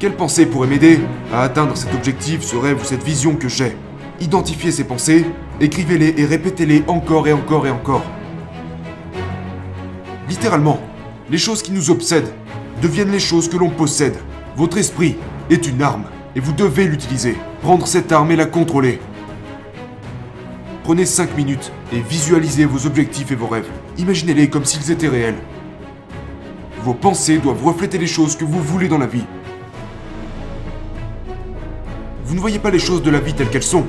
Quelle pensée pourrait m'aider à atteindre cet objectif, ce rêve ou cette vision que j'ai Identifiez ces pensées, écrivez-les et répétez-les encore et encore et encore. Littéralement, les choses qui nous obsèdent deviennent les choses que l'on possède. Votre esprit est une arme et vous devez l'utiliser. Prendre cette arme et la contrôler. Prenez 5 minutes et visualisez vos objectifs et vos rêves. Imaginez-les comme s'ils étaient réels. Vos pensées doivent refléter les choses que vous voulez dans la vie. Vous ne voyez pas les choses de la vie telles qu'elles sont.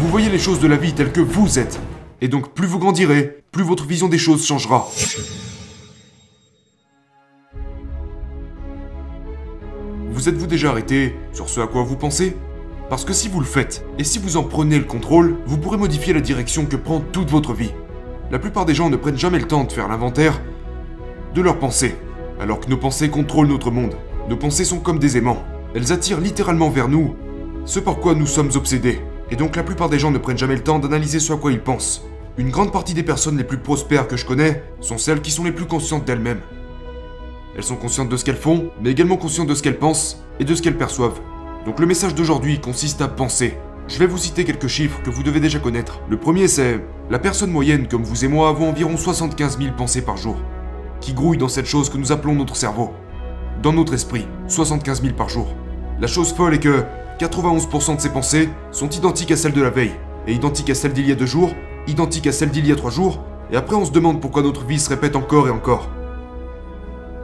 Vous voyez les choses de la vie telles que vous êtes. Et donc plus vous grandirez, plus votre vision des choses changera. Vous êtes-vous déjà arrêté sur ce à quoi vous pensez? Parce que si vous le faites, et si vous en prenez le contrôle, vous pourrez modifier la direction que prend toute votre vie. La plupart des gens ne prennent jamais le temps de faire l'inventaire de leurs pensées, alors que nos pensées contrôlent notre monde. Nos pensées sont comme des aimants. Elles attirent littéralement vers nous ce par quoi nous sommes obsédés. Et donc la plupart des gens ne prennent jamais le temps d'analyser ce à quoi ils pensent. Une grande partie des personnes les plus prospères que je connais sont celles qui sont les plus conscientes d'elles-mêmes. Elles sont conscientes de ce qu'elles font, mais également conscientes de ce qu'elles pensent et de ce qu'elles perçoivent. Donc le message d'aujourd'hui consiste à penser. Je vais vous citer quelques chiffres que vous devez déjà connaître. Le premier c'est, la personne moyenne comme vous et moi avons environ 75 000 pensées par jour, qui grouillent dans cette chose que nous appelons notre cerveau. Dans notre esprit, 75 000 par jour. La chose folle est que 91% de ces pensées sont identiques à celles de la veille, et identiques à celles d'il y a deux jours, identiques à celles d'il y a trois jours, et après on se demande pourquoi notre vie se répète encore et encore.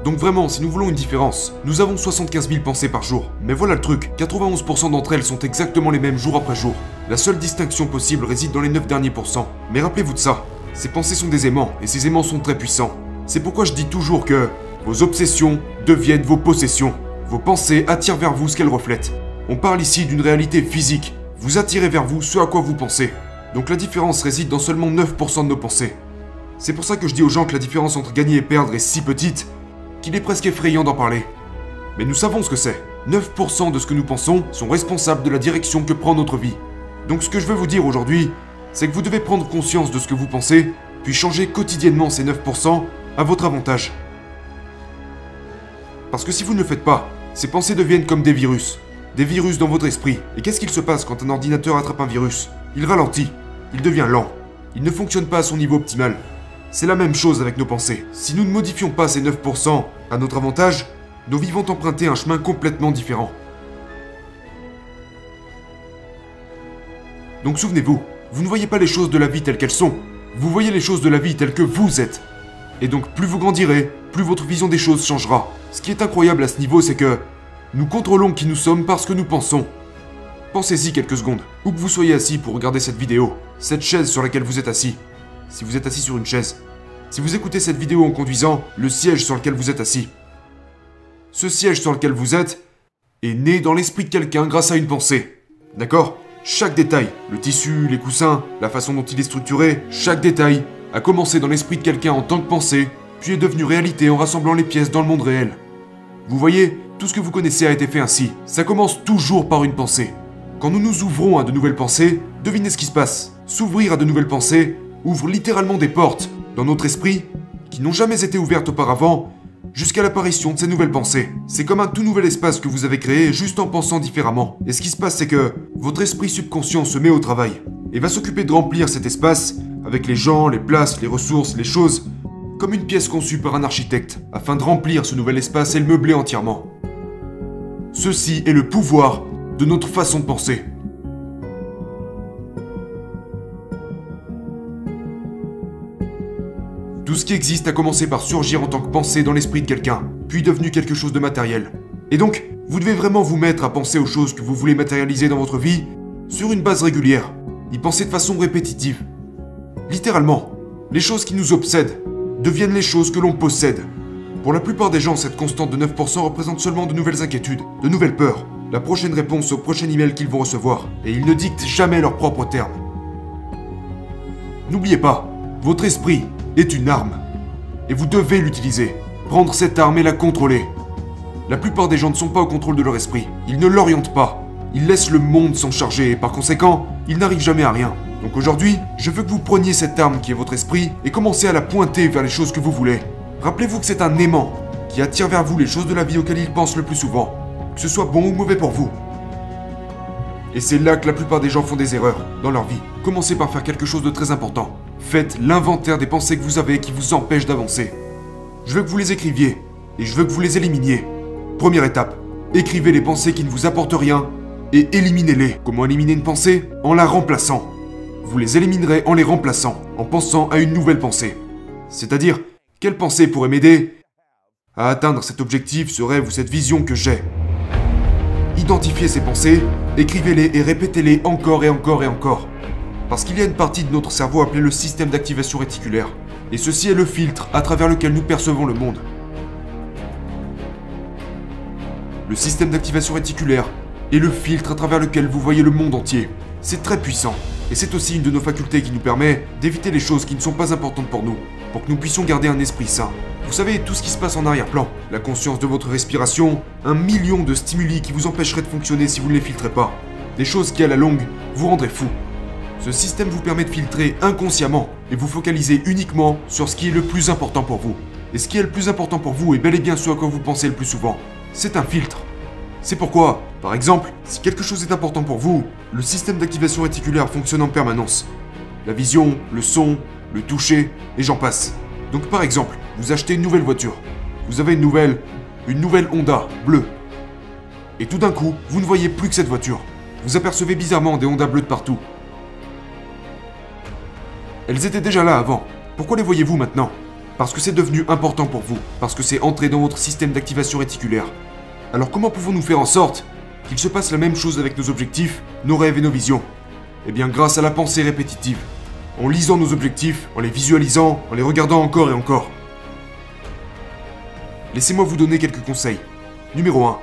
Donc vraiment, si nous voulons une différence, nous avons 75 000 pensées par jour. Mais voilà le truc, 91% d'entre elles sont exactement les mêmes jour après jour. La seule distinction possible réside dans les 9 derniers pourcents. Mais rappelez-vous de ça, ces pensées sont des aimants, et ces aimants sont très puissants. C'est pourquoi je dis toujours que vos obsessions deviennent vos possessions. Vos pensées attirent vers vous ce qu'elles reflètent. On parle ici d'une réalité physique. Vous attirez vers vous ce à quoi vous pensez. Donc la différence réside dans seulement 9% de nos pensées. C'est pour ça que je dis aux gens que la différence entre gagner et perdre est si petite qu'il est presque effrayant d'en parler. Mais nous savons ce que c'est. 9% de ce que nous pensons sont responsables de la direction que prend notre vie. Donc ce que je veux vous dire aujourd'hui, c'est que vous devez prendre conscience de ce que vous pensez, puis changer quotidiennement ces 9% à votre avantage. Parce que si vous ne le faites pas, ces pensées deviennent comme des virus. Des virus dans votre esprit. Et qu'est-ce qu'il se passe quand un ordinateur attrape un virus? Il ralentit. Il devient lent. Il ne fonctionne pas à son niveau optimal. C'est la même chose avec nos pensées. Si nous ne modifions pas ces 9% à notre avantage, nos vies vont emprunter un chemin complètement différent. Donc souvenez-vous, vous ne voyez pas les choses de la vie telles qu'elles sont, vous voyez les choses de la vie telles que vous êtes. Et donc plus vous grandirez, plus votre vision des choses changera. Ce qui est incroyable à ce niveau, c'est que nous contrôlons qui nous sommes parce que nous pensons. Pensez-y quelques secondes, où que vous soyez assis pour regarder cette vidéo, cette chaise sur laquelle vous êtes assis, si vous êtes assis sur une chaise. Si vous écoutez cette vidéo en conduisant, le siège sur lequel vous êtes assis. Ce siège sur lequel vous êtes est né dans l'esprit de quelqu'un grâce à une pensée. D'accord? Chaque détail, le tissu, les coussins, la façon dont il est structuré, chaque détail a commencé dans l'esprit de quelqu'un en tant que pensée, puis est devenu réalité en rassemblant les pièces dans le monde réel. Vous voyez, tout ce que vous connaissez a été fait ainsi. Ça commence toujours par une pensée. Quand nous nous ouvrons à de nouvelles pensées, devinez ce qui se passe. S'ouvrir à de nouvelles pensées ouvre littéralement des portes dans notre esprit qui n'ont jamais été ouvertes auparavant jusqu'à l'apparition de ces nouvelles pensées. C'est comme un tout nouvel espace que vous avez créé juste en pensant différemment. Et ce qui se passe, c'est que votre esprit subconscient se met au travail et va s'occuper de remplir cet espace avec les gens, les places, les ressources, les choses, comme une pièce conçue par un architecte, afin de remplir ce nouvel espace et le meubler entièrement. Ceci est le pouvoir de notre façon de penser. Tout ce qui existe a commencé par surgir en tant que pensée dans l'esprit de quelqu'un, puis devenu quelque chose de matériel. Et donc, vous devez vraiment vous mettre à penser aux choses que vous voulez matérialiser dans votre vie sur une base régulière, y penser de façon répétitive. Littéralement, les choses qui nous obsèdent deviennent les choses que l'on possède. Pour la plupart des gens, cette constante de 9% représente seulement de nouvelles inquiétudes, de nouvelles peurs, la prochaine réponse au prochain email qu'ils vont recevoir, et ils ne dictent jamais leurs propres termes. N'oubliez pas, votre esprit est une arme. Et vous devez l'utiliser. Prendre cette arme et la contrôler. La plupart des gens ne sont pas au contrôle de leur esprit. Ils ne l'orientent pas. Ils laissent le monde s'en charger et par conséquent, ils n'arrivent jamais à rien. Donc aujourd'hui, je veux que vous preniez cette arme qui est votre esprit et commencez à la pointer vers les choses que vous voulez. Rappelez-vous que c'est un aimant qui attire vers vous les choses de la vie auxquelles il pense le plus souvent. que ce soit bon ou mauvais pour vous. Et c'est là que la plupart des gens font des erreurs dans leur vie. Commencez par faire quelque chose de très important. Faites l'inventaire des pensées que vous avez qui vous empêchent d'avancer. Je veux que vous les écriviez et je veux que vous les éliminiez. Première étape, écrivez les pensées qui ne vous apportent rien et éliminez-les. Comment éliminer une pensée? En la remplaçant. Vous les éliminerez en les remplaçant, en pensant à une nouvelle pensée. C'est-à-dire, quelle pensée pourrait m'aider à atteindre cet objectif, ce rêve ou cette vision que j'ai? Identifiez ces pensées, écrivez-les et répétez-les encore et encore et encore. Parce qu'il y a une partie de notre cerveau appelée le système d'activation réticulaire. Et ceci est le filtre à travers lequel nous percevons le monde. Le système d'activation réticulaire est le filtre à travers lequel vous voyez le monde entier. C'est très puissant. Et c'est aussi une de nos facultés qui nous permet d'éviter les choses qui ne sont pas importantes pour nous, pour que nous puissions garder un esprit sain. Vous savez, tout ce qui se passe en arrière-plan, la conscience de votre respiration, un million de stimuli qui vous empêcheraient de fonctionner si vous ne les filtrez pas. Des choses qui, à la longue, vous rendraient fou. Ce système vous permet de filtrer inconsciemment et vous focaliser uniquement sur ce qui est le plus important pour vous. Et ce qui est le plus important pour vous est bel et bien ce à quoi vous pensez le plus souvent. C'est un filtre. C'est pourquoi, par exemple, si quelque chose est important pour vous, le système d'activation réticulaire fonctionne en permanence. La vision, le son, le toucher, et j'en passe. Donc par exemple, vous achetez une nouvelle voiture. Vous avez une nouvelle, une nouvelle Honda bleue. Et tout d'un coup, vous ne voyez plus que cette voiture. Vous apercevez bizarrement des Honda bleues de partout. Elles étaient déjà là avant. Pourquoi les voyez-vous maintenant? Parce que c'est devenu important pour vous, parce que c'est entré dans votre système d'activation réticulaire. Alors comment pouvons-nous faire en sorte qu'il se passe la même chose avec nos objectifs, nos rêves et nos visions? Eh bien grâce à la pensée répétitive. En lisant nos objectifs, en les visualisant, en les regardant encore et encore. Laissez-moi vous donner quelques conseils. Numéro 1.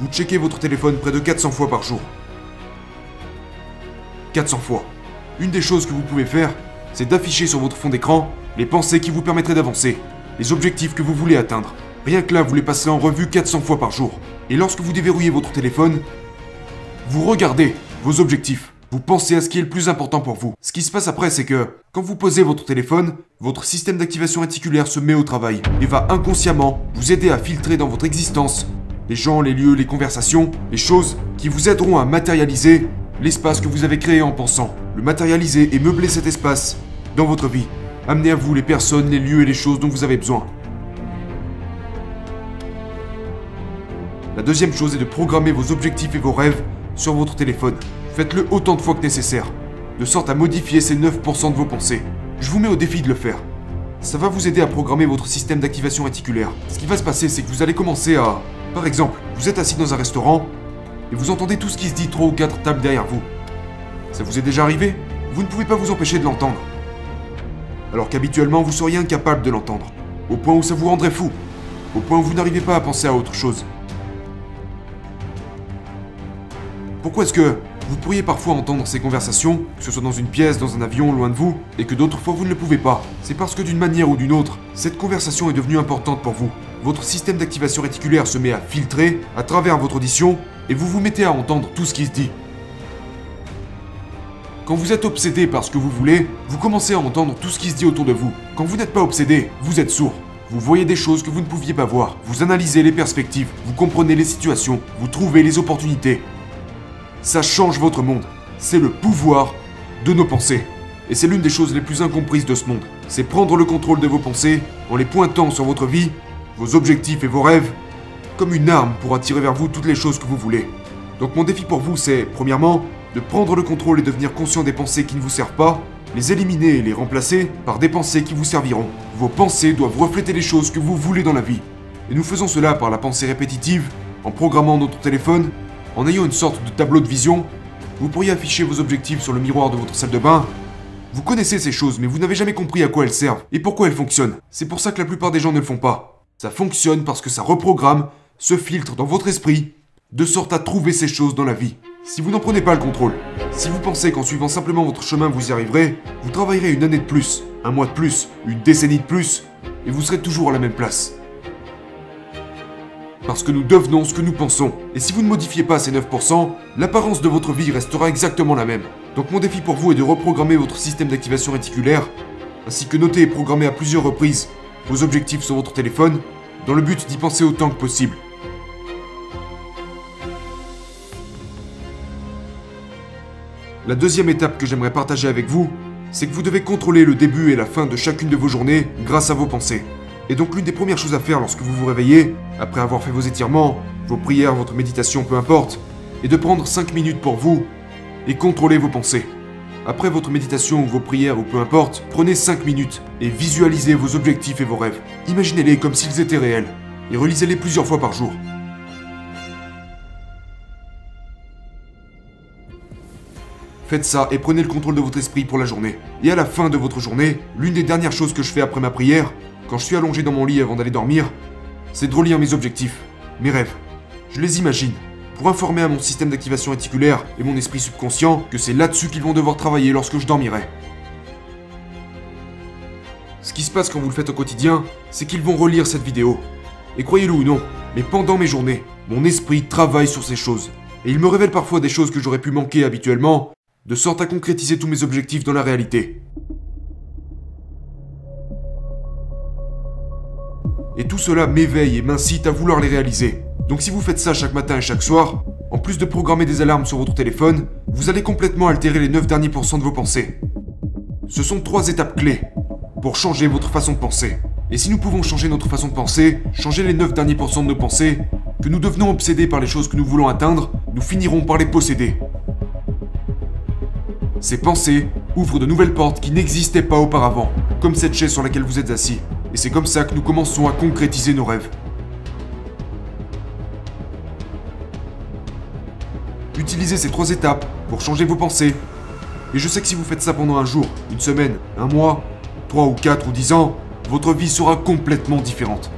Vous checkez votre téléphone près de 400 fois par jour. 400 fois. Une des choses que vous pouvez faire, c'est d'afficher sur votre fond d'écran les pensées qui vous permettraient d'avancer, les objectifs que vous voulez atteindre. Rien que là, vous les passerez en revue 400 fois par jour. Et lorsque vous déverrouillez votre téléphone, vous regardez vos objectifs. Vous pensez à ce qui est le plus important pour vous. Ce qui se passe après, c'est que quand vous posez votre téléphone, votre système d'activation réticulaire se met au travail et va inconsciemment vous aider à filtrer dans votre existence les gens, les lieux, les conversations, les choses qui vous aideront à matérialiser l'espace que vous avez créé en pensant. Le matérialiser et meubler cet espace dans votre vie. Amener à vous les personnes, les lieux et les choses dont vous avez besoin. La deuxième chose est de programmer vos objectifs et vos rêves sur votre téléphone. Faites-le autant de fois que nécessaire, de sorte à modifier ces 9% de vos pensées. Je vous mets au défi de le faire. Ça va vous aider à programmer votre système d'activation réticulaire. Ce qui va se passer, c'est que vous allez commencer à... Par exemple, vous êtes assis dans un restaurant et vous entendez tout ce qui se dit trois ou quatre tables derrière vous. Ça vous est déjà arrivé? Vous ne pouvez pas vous empêcher de l'entendre. Alors qu'habituellement vous seriez incapable de l'entendre. Au point où ça vous rendrait fou. Au point où vous n'arrivez pas à penser à autre chose. Pourquoi est-ce que vous pourriez parfois entendre ces conversations, que ce soit dans une pièce, dans un avion, loin de vous, et que d'autres fois vous ne le pouvez pas? C'est parce que d'une manière ou d'une autre, cette conversation est devenue importante pour vous. Votre système d'activation réticulaire se met à filtrer à travers votre audition, et vous vous mettez à entendre tout ce qui se dit. Quand vous êtes obsédé par ce que vous voulez, vous commencez à entendre tout ce qui se dit autour de vous. Quand vous n'êtes pas obsédé, vous êtes sourd. Vous voyez des choses que vous ne pouviez pas voir. Vous analysez les perspectives, vous comprenez les situations, vous trouvez les opportunités. Ça change votre monde. C'est le pouvoir de nos pensées. Et c'est l'une des choses les plus incomprises de ce monde. C'est prendre le contrôle de vos pensées en les pointant sur votre vie, vos objectifs et vos rêves, comme une arme pour attirer vers vous toutes les choses que vous voulez. Donc mon défi pour vous, c'est, premièrement, de prendre le contrôle et devenir conscient des pensées qui ne vous servent pas, les éliminer et les remplacer par des pensées qui vous serviront. Vos pensées doivent refléter les choses que vous voulez dans la vie. Et nous faisons cela par la pensée répétitive, en programmant notre téléphone, en ayant une sorte de tableau de vision, vous pourriez afficher vos objectifs sur le miroir de votre salle de bain. Vous connaissez ces choses, mais vous n'avez jamais compris à quoi elles servent et pourquoi elles fonctionnent. C'est pour ça que la plupart des gens ne le font pas. Ça fonctionne parce que ça reprogramme, se filtre dans votre esprit, de sorte à trouver ces choses dans la vie. Si vous n'en prenez pas le contrôle, si vous pensez qu'en suivant simplement votre chemin vous y arriverez, vous travaillerez une année de plus, un mois de plus, une décennie de plus, et vous serez toujours à la même place. Parce que nous devenons ce que nous pensons. Et si vous ne modifiez pas ces 9%, l'apparence de votre vie restera exactement la même. Donc mon défi pour vous est de reprogrammer votre système d'activation réticulaire, ainsi que noter et programmer à plusieurs reprises vos objectifs sur votre téléphone, dans le but d'y penser autant que possible. La deuxième étape que j'aimerais partager avec vous, c'est que vous devez contrôler le début et la fin de chacune de vos journées grâce à vos pensées. Et donc l'une des premières choses à faire lorsque vous vous réveillez, après avoir fait vos étirements, vos prières, votre méditation, peu importe, est de prendre 5 minutes pour vous et contrôler vos pensées. Après votre méditation ou vos prières ou peu importe, prenez 5 minutes et visualisez vos objectifs et vos rêves. Imaginez-les comme s'ils étaient réels et relisez-les plusieurs fois par jour. Faites ça et prenez le contrôle de votre esprit pour la journée. Et à la fin de votre journée, l'une des dernières choses que je fais après ma prière, quand je suis allongé dans mon lit avant d'aller dormir, c'est de relire mes objectifs, mes rêves. Je les imagine, pour informer à mon système d'activation réticulaire et mon esprit subconscient que c'est là-dessus qu'ils vont devoir travailler lorsque je dormirai. Ce qui se passe quand vous le faites au quotidien, c'est qu'ils vont relire cette vidéo. Et croyez-le ou non, mais pendant mes journées, mon esprit travaille sur ces choses. Et il me révèle parfois des choses que j'aurais pu manquer habituellement, de sorte à concrétiser tous mes objectifs dans la réalité. Et tout cela m'éveille et m'incite à vouloir les réaliser. Donc si vous faites ça chaque matin et chaque soir, en plus de programmer des alarmes sur votre téléphone, vous allez complètement altérer les 9 derniers pourcents de vos pensées. Ce sont trois étapes clés pour changer votre façon de penser. Et si nous pouvons changer notre façon de penser, changer les 9 derniers pourcents de nos pensées, que nous devenons obsédés par les choses que nous voulons atteindre, nous finirons par les posséder. Ces pensées ouvrent de nouvelles portes qui n'existaient pas auparavant, comme cette chaise sur laquelle vous êtes assis. Et c'est comme ça que nous commençons à concrétiser nos rêves. Utilisez ces trois étapes pour changer vos pensées. Et je sais que si vous faites ça pendant un jour, une semaine, un mois, trois ou quatre ou dix ans, votre vie sera complètement différente.